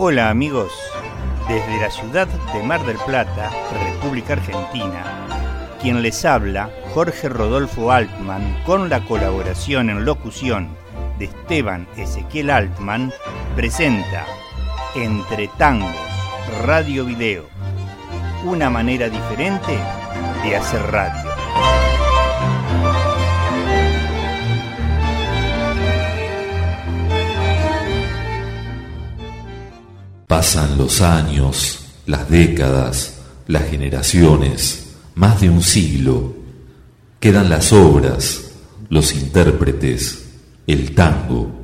Hola amigos, desde la ciudad de Mar del Plata, República Argentina, quien les habla, Jorge Rodolfo Altman, con la colaboración en locución de Esteban Ezequiel Altman, presenta Entre Tangos, Radio Video, una manera diferente de hacer radio. Pasan los años, las décadas, las generaciones, más de un siglo. Quedan las obras, los intérpretes, el tango.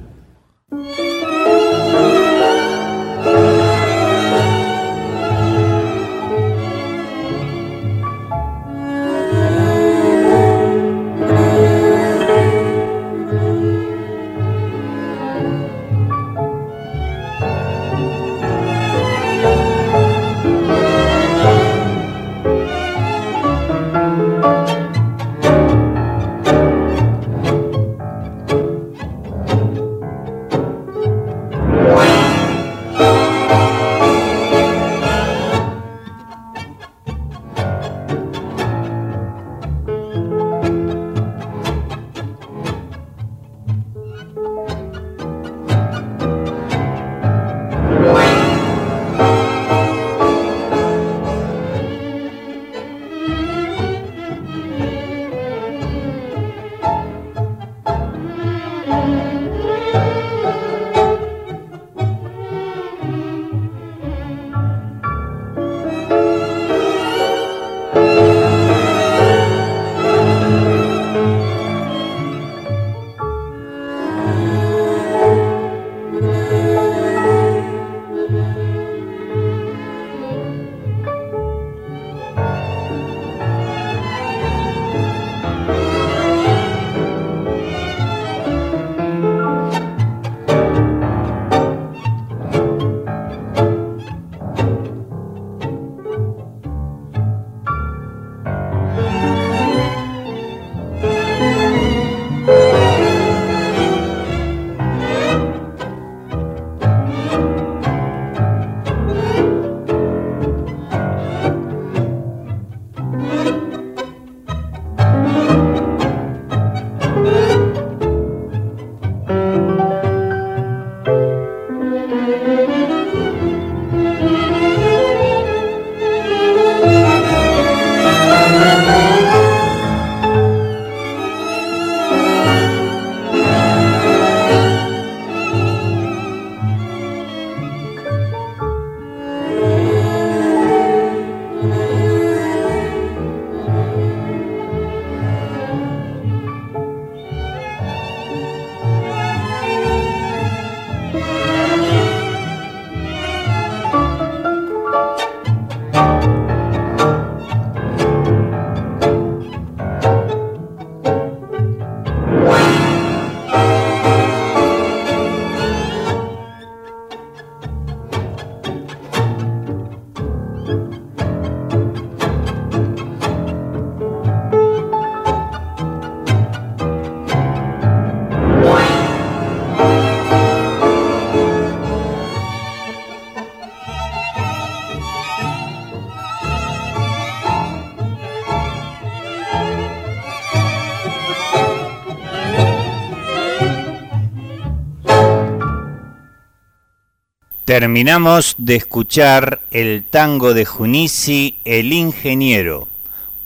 Terminamos de escuchar el tango de Junici El Ingeniero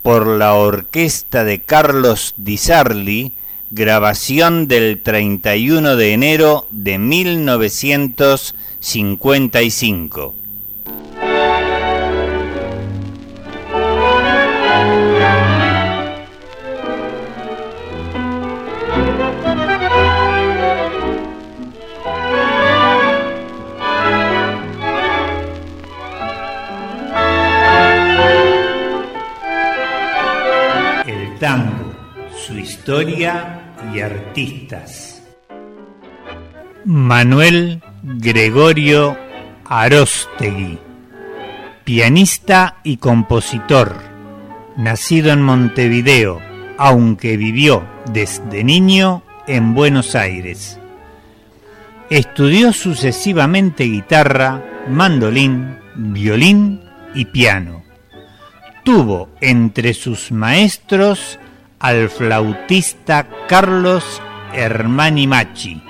por la orquesta de Carlos Di Sarli, grabación del 31 de enero de 1955. Historia y artistas. Manuel Gregorio Arostegui, pianista y compositor, nacido en Montevideo, aunque vivió desde niño en Buenos Aires. Estudió sucesivamente guitarra, mandolín, violín y piano. Tuvo entre sus maestros al flautista Carlos Hermani Machi.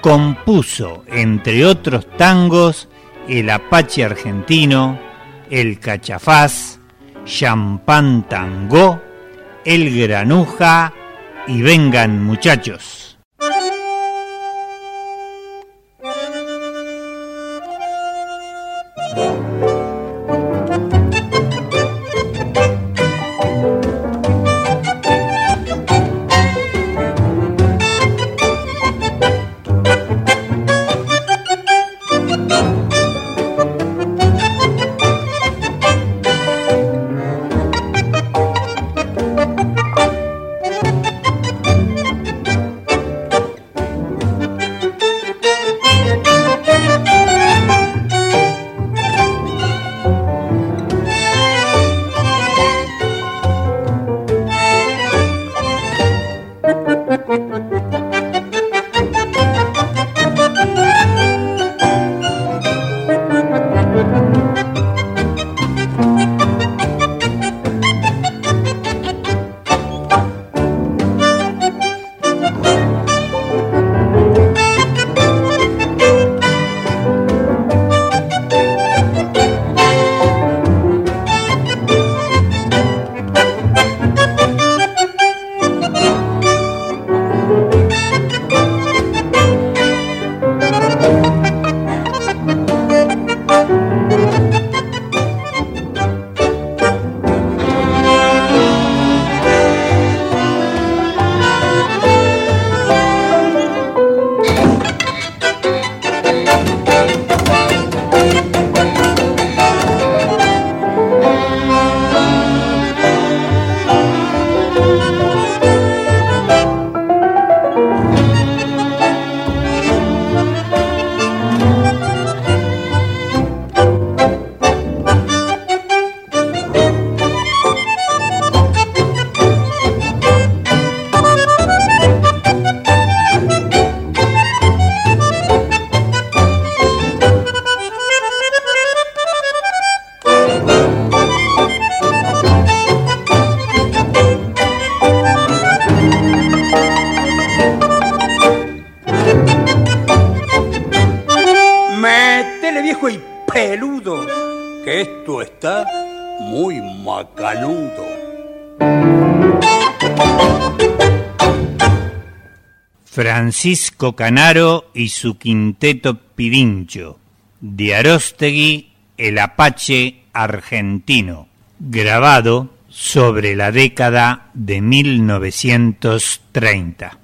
Compuso, entre otros tangos, el Apache argentino, el Cachafaz, Champán Tango, el Granuja y Vengan muchachos. Francisco Canaro y su quinteto Pirincho, de Arostegui, el Apache argentino, grabado sobre la década de 1930.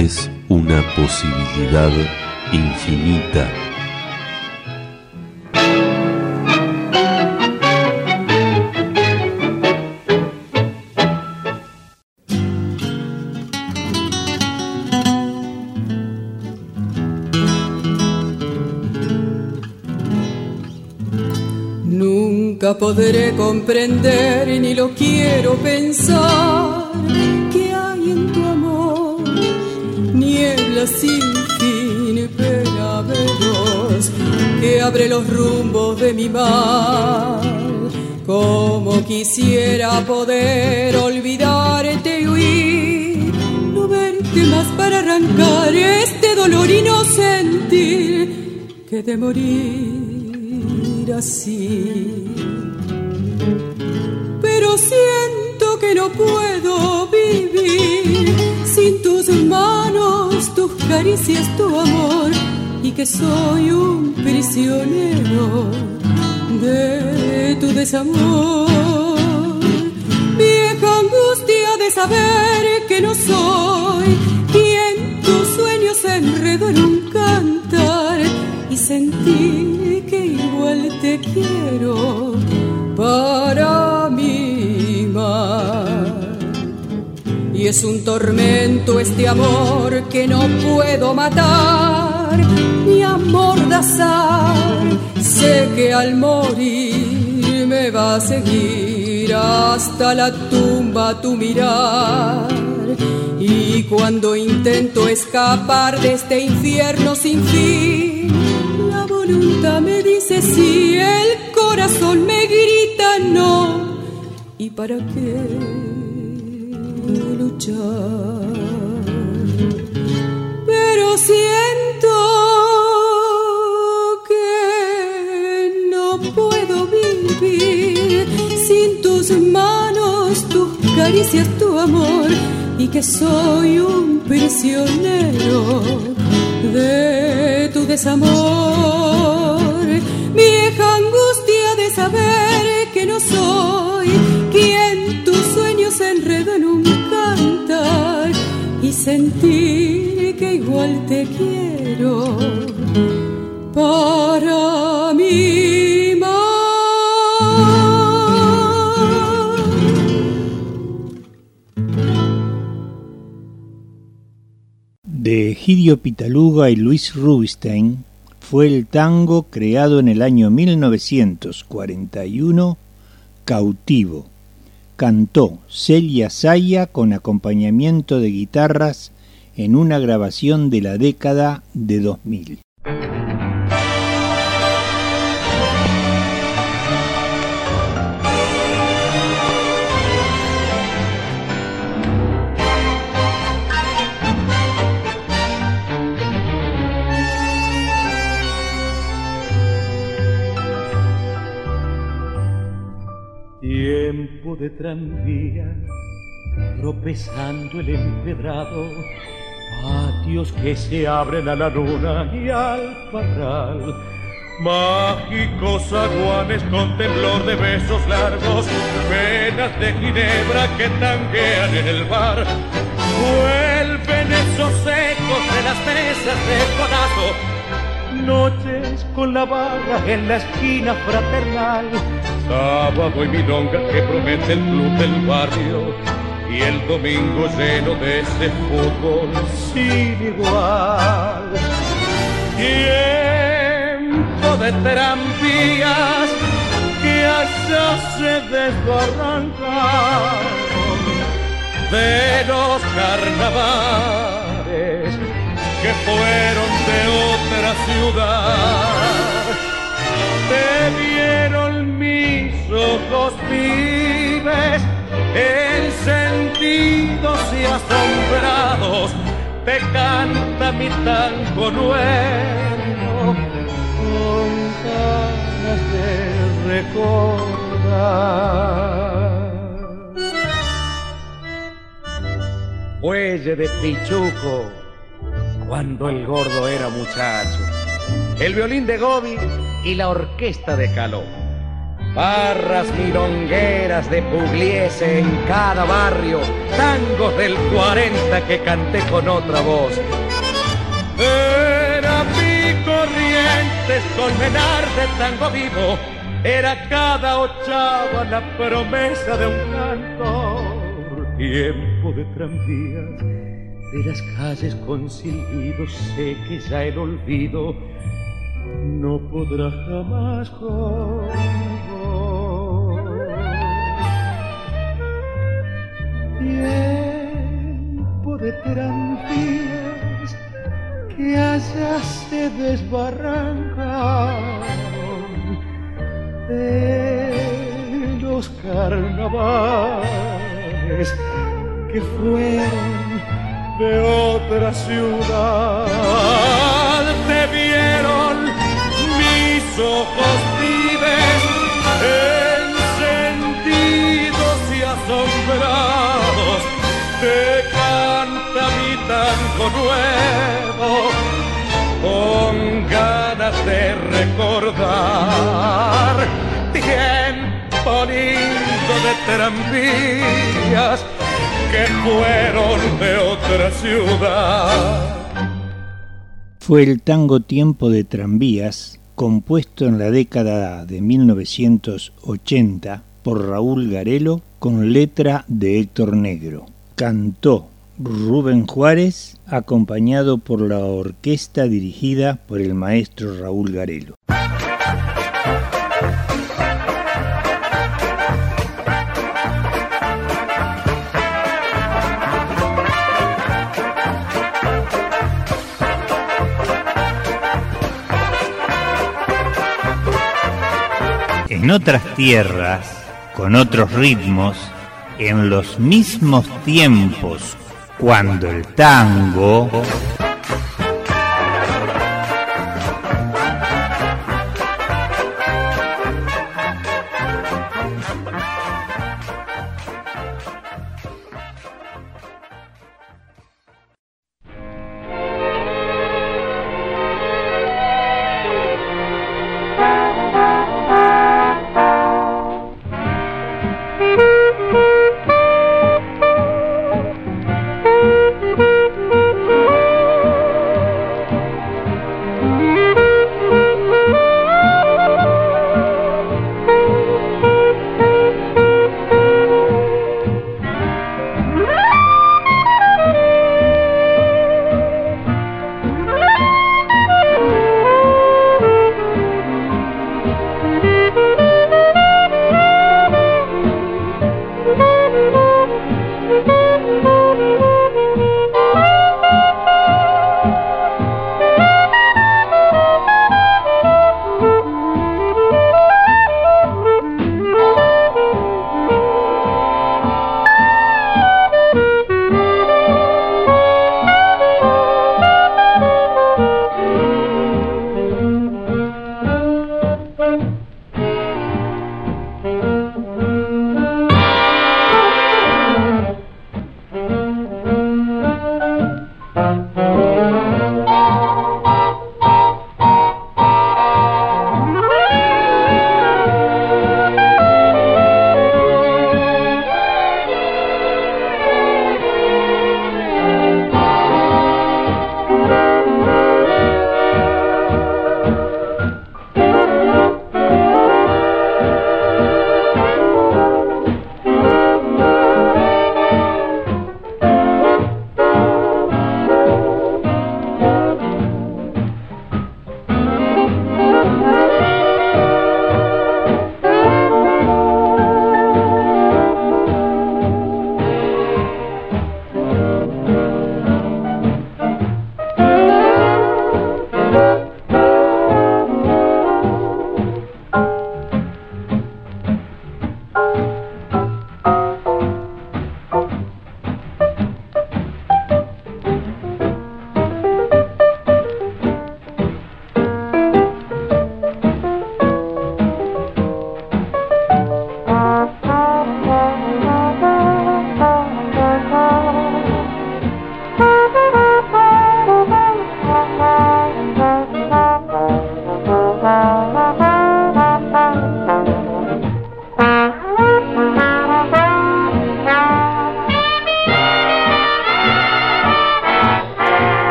Tango es una posibilidad infinita. Nunca podré comprender ni lo quiero pensar sin fin pena veloz que abre los rumbos de mi mar. Como quisiera poder olvidarte y huir, no verte más para arrancar este dolor y no sentir que de morir así. Pero siento no puedo vivir sin tus manos, tus caricias, tu amor, y que soy un prisionero de tu desamor. Vieja angustia de saber que no soy quien tus sueños enredó en un cantar y sentí que igual te quiero para es un tormento este amor que no puedo matar ni amordazar. Sé que al morir me va a seguir hasta la tumba tu mirar. Y cuando intento escapar de este infierno sin fin, la voluntad me dice sí, el corazón me grita no. ¿Y para qué? Luchar. Pero siento que no puedo vivir sin tus manos, tus caricias, tu amor y que soy un prisionero de tu desamor. Vieja angustia de saber que no soy quien tus sueños enredan en un que igual te quiero. Para mí De Egidio Pitaluga y Luis Rubinstein fue el tango creado en el año 1941, Cautivo cantó Celia Saya con acompañamiento de guitarras en una grabación de la década de 2000. De tranvía, tropezando el empedrado, patios que se abren a la luna y al parral. Mágicos aguanes con temblor de besos largos, venas de ginebra que tanguean en el bar. Vuelven esos ecos de las mesas de codazo, noches con la vaga en la esquina fraternal Sábado y milonga que promete el club del barrio y el domingo lleno de ese fútbol sin igual. Tiempo de tranvías que allá se desbarrancaron de los carnavales que fueron de otra ciudad. Te vieron ojos vives, encendidos y asombrados, te canta mi tango nuevo, con ganas de recordar. Fuelle de Pichuco, cuando el gordo era muchacho, el violín de Gobi y la orquesta de Caló barras milongueras de Pugliese en cada barrio, tangos del 40 que canté con otra voz. Era mi corrientes con menar de tango vivo, era cada ochava la promesa de un canto. Tiempo de tranvías, de las calles con silbidos, sé que ya el olvido no podrá jamás Tiempo de tranvías que allá se desbarrancaron de los carnavales que fueron de otra ciudad. De recordar. Tiempo lindo de tranvías que fueron de otra ciudad. Fue el tango Tiempo de Tranvías, compuesto en la década de 1980 por Raúl Garelo con letra de Héctor Negro. cantó Rubén Juárez, acompañado por la orquesta dirigida por el maestro Raúl Garelo. En otras tierras, con otros ritmos, en los mismos tiempos, cuando el tango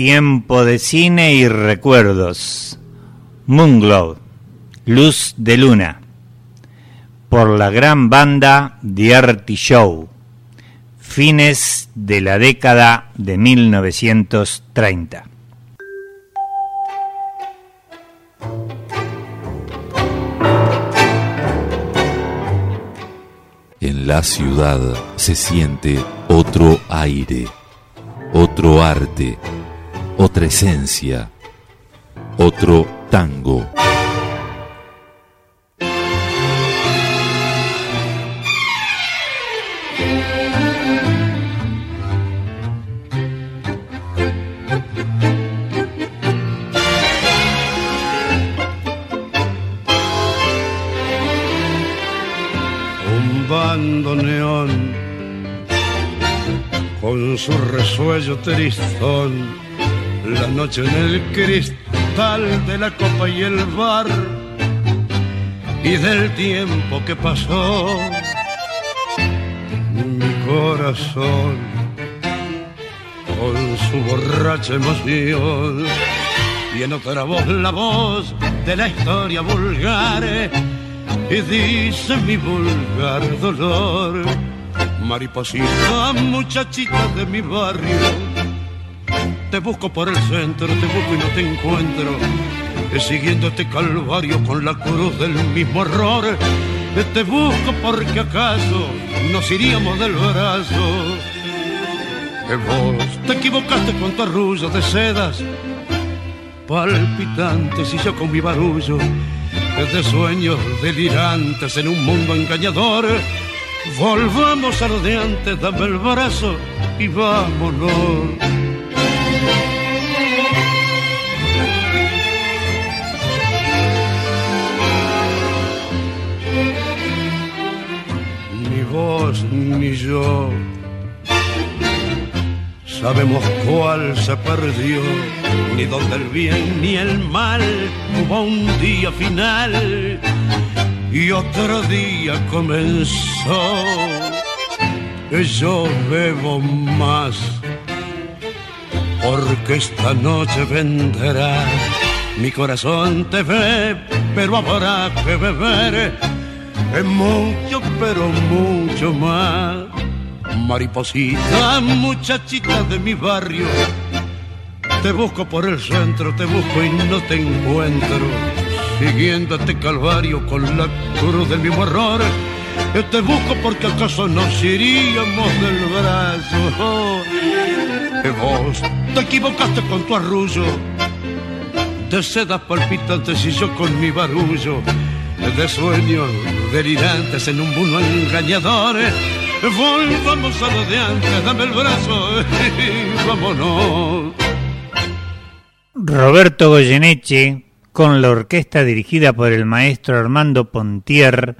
Tiempo de cine y recuerdos. Moonglow, Luz de Luna. Por la gran banda The Artie Show. Fines de la década de 1930. En la ciudad se siente otro aire, otro arte otra esencia, otro tango. Un neón con su resuello tristón noche en el cristal de la copa y el bar, y del tiempo que pasó, mi corazón, con su borracha emoción, y en otra voz la voz de la historia vulgar, y dice mi vulgar dolor. Mariposita, muchachita de mi barrio, te busco por el centro, te busco y no te encuentro. Siguiendo este calvario con la cruz del mismo error, te busco porque acaso nos iríamos del brazo. Vos te equivocaste con tu arrullo de sedas palpitantes y yo con mi barullo de sueños delirantes en un mundo engañador Volvamos a lo de antes, dame el brazo y vámonos. Vos ni yo sabemos cuál se perdió, ni dónde el bien ni el mal hubo un día final y otro día comenzó. Yo bebo más porque esta noche vendrá. Mi corazón te ve, pero habrá que beber es mucho, pero mucho más. Mariposita, muchachita de mi barrio, te busco por el centro, te busco y no te encuentro siguiendo este calvario con la cruz del mismo error. Te busco porque acaso nos iríamos del brazo. Que vos te equivocaste con tu arrullo de sedas palpitantes y yo con mi barullo de sueños delirantes en un mundo engañador. Volvamos a lo dame el brazo y vámonos. Roberto Goyeneche con la orquesta dirigida por el maestro Armando Pontier,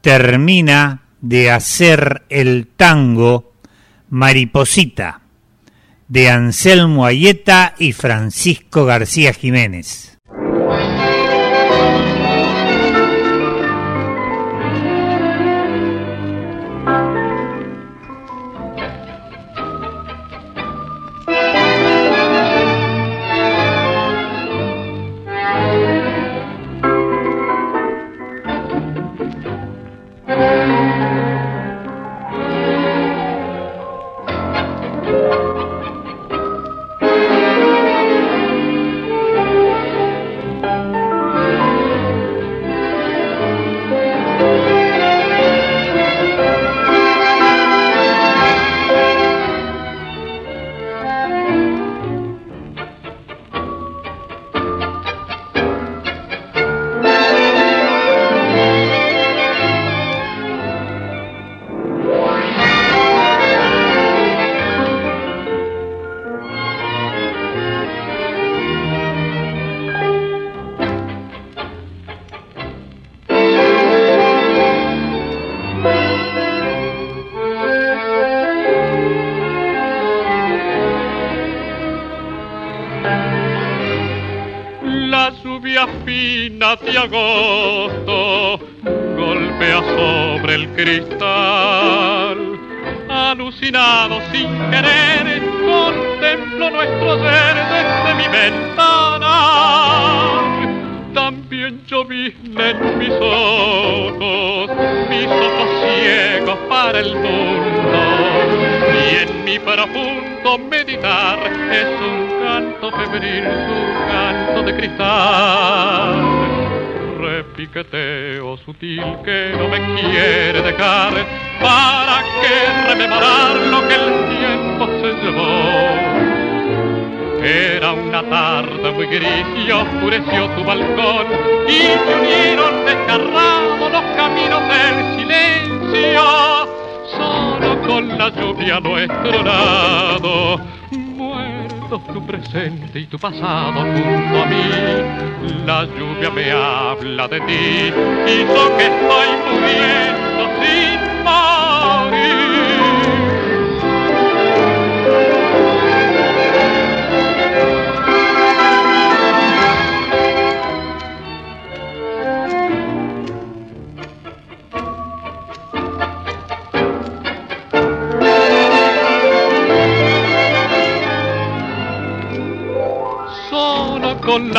termina de hacer el tango Mariposita de Anselmo Ayeta y Francisco García Jiménez. Alucinado sin querer, contemplo nuestro ser desde mi ventana. También llovizna en mis ojos, mis ojos ciegos para el mundo. Y en mi profundo meditar es un canto febril, un canto de cristal piqueteo sutil que no me quiere dejar para que rememorar lo que el tiempo se llevó. Era una tarde muy gris y oscureció tu balcón y se unieron desgarrados los caminos del silencio, solo con la lluvia nuestro lado tu presente y tu pasado junto a mí. La lluvia me habla de ti, hizo que estoy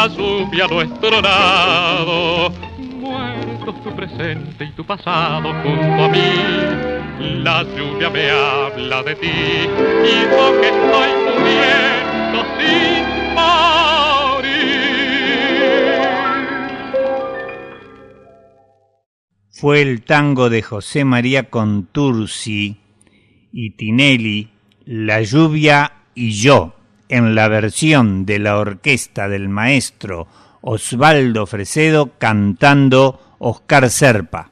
la lluvia nuestro lado. Muertos tu presente y tu pasado junto a mí. La lluvia me habla de ti y yo que estoy muriendo sin morir. Fue el tango de José María Contursi y Tinelli, La lluvia y yo en la versión de la orquesta del maestro Osvaldo Fresedo cantando Oscar Serpa.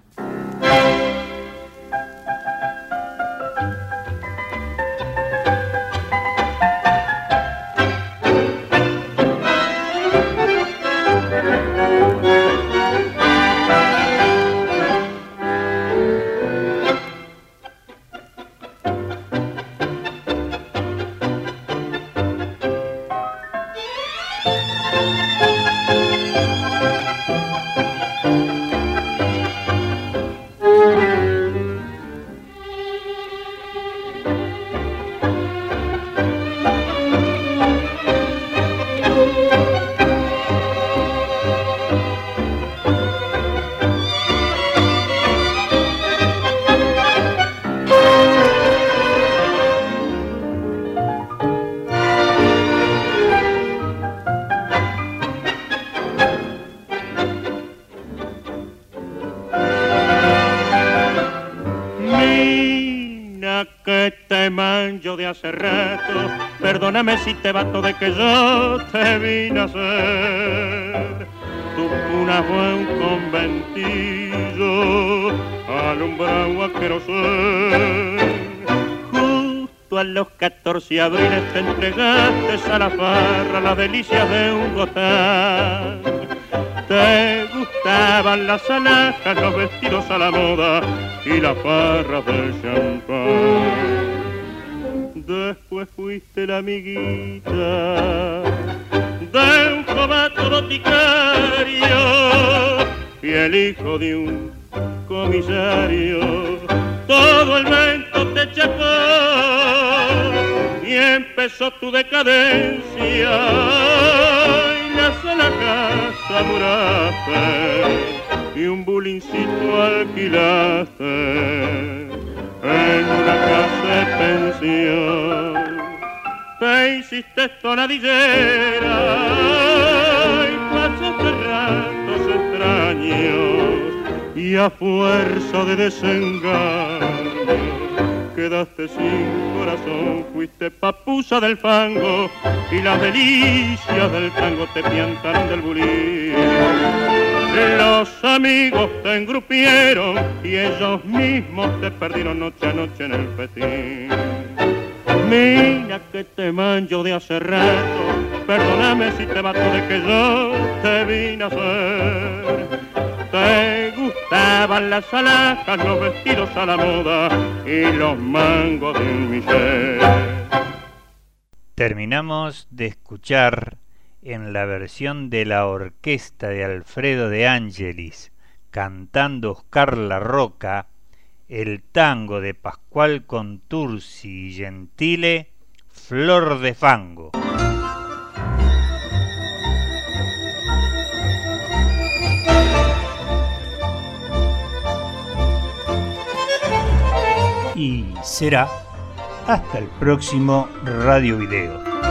Perdóname si te bato de que yo te vine a ser. Tu cuna fue un conventillo, alumbrado a querosén. Justo a los 14 abriles te entregaste a la farra las delicias de un gotán. Te gustaban las alhajas, los vestidos a la moda y las farras del champán Después fuiste la amiguita de un jovato boticario y el hijo de un comisario. Todo el vento te chapó y empezó tu decadencia y nace la casa muraste y un bulincito alquilaste en una casa de pensión. Te hiciste tonadillera y pasaste ratos extraños y a fuerza de desengaño quedaste sin corazón, fuiste papusa del fango y las delicias del tango te piantaron del bulín. Los amigos te engrupieron y ellos mismos te perdieron noche a noche en el festín. Mira que te manjo de hace rato, perdóname si te mato de que yo te vine a hacer. Te gustaban las alhajas, los vestidos a la moda y los mangos de un miser. Terminamos de escuchar en la versión de la orquesta de Alfredo de Angelis, cantando Oscar La Roca, el tango de Pascual Contursi y Gentile, Flor de Fango. Y será hasta el próximo Radio Video.